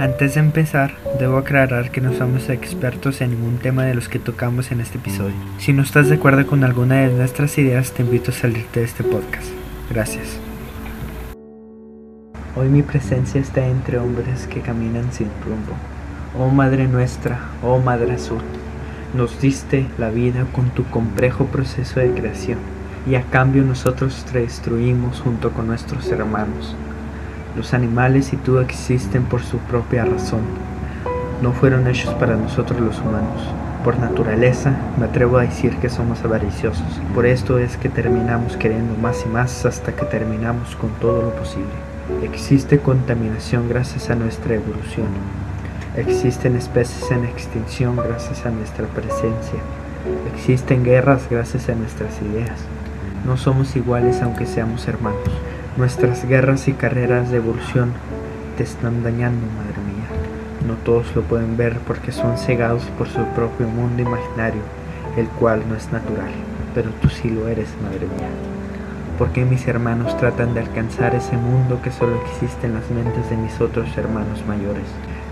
Antes de empezar, debo aclarar que no somos expertos en ningún tema de los que tocamos en este episodio. Si no estás de acuerdo con alguna de nuestras ideas, te invito a salirte de este podcast. Gracias. Hoy mi presencia está entre hombres que caminan sin rumbo. Oh Madre nuestra, oh Madre Azul, nos diste la vida con tu complejo proceso de creación y a cambio nosotros te destruimos junto con nuestros hermanos. Los animales y tú existen por su propia razón. No fueron hechos para nosotros los humanos. Por naturaleza, me atrevo a decir que somos avariciosos. Por esto es que terminamos queriendo más y más hasta que terminamos con todo lo posible. Existe contaminación gracias a nuestra evolución. Existen especies en extinción gracias a nuestra presencia. Existen guerras gracias a nuestras ideas. No somos iguales aunque seamos hermanos. Nuestras guerras y carreras de evolución te están dañando, madre mía. No todos lo pueden ver porque son cegados por su propio mundo imaginario, el cual no es natural, pero tú sí lo eres, madre mía. Porque mis hermanos tratan de alcanzar ese mundo que solo existe en las mentes de mis otros hermanos mayores?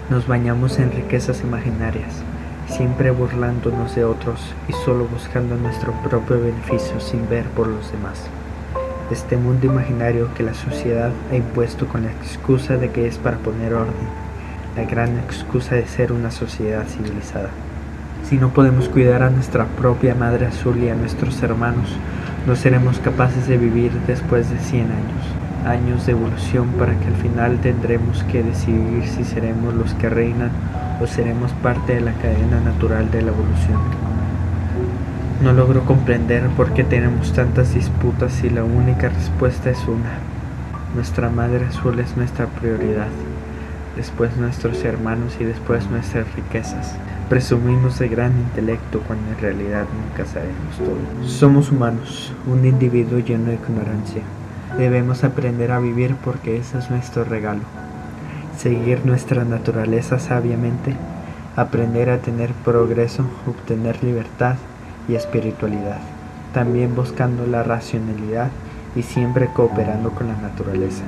Nos bañamos en riquezas imaginarias, siempre burlándonos de otros y solo buscando nuestro propio beneficio sin ver por los demás este mundo imaginario que la sociedad ha impuesto con la excusa de que es para poner orden, la gran excusa de ser una sociedad civilizada. Si no podemos cuidar a nuestra propia madre azul y a nuestros hermanos, no seremos capaces de vivir después de 100 años, años de evolución para que al final tendremos que decidir si seremos los que reinan o seremos parte de la cadena natural de la evolución. No logro comprender por qué tenemos tantas disputas y la única respuesta es una. Nuestra madre azul es nuestra prioridad, después nuestros hermanos y después nuestras riquezas. Presumimos de gran intelecto cuando en realidad nunca sabemos todo. Somos humanos, un individuo lleno de ignorancia. Debemos aprender a vivir porque ese es nuestro regalo. Seguir nuestra naturaleza sabiamente, aprender a tener progreso, obtener libertad y espiritualidad, también buscando la racionalidad y siempre cooperando con la naturaleza.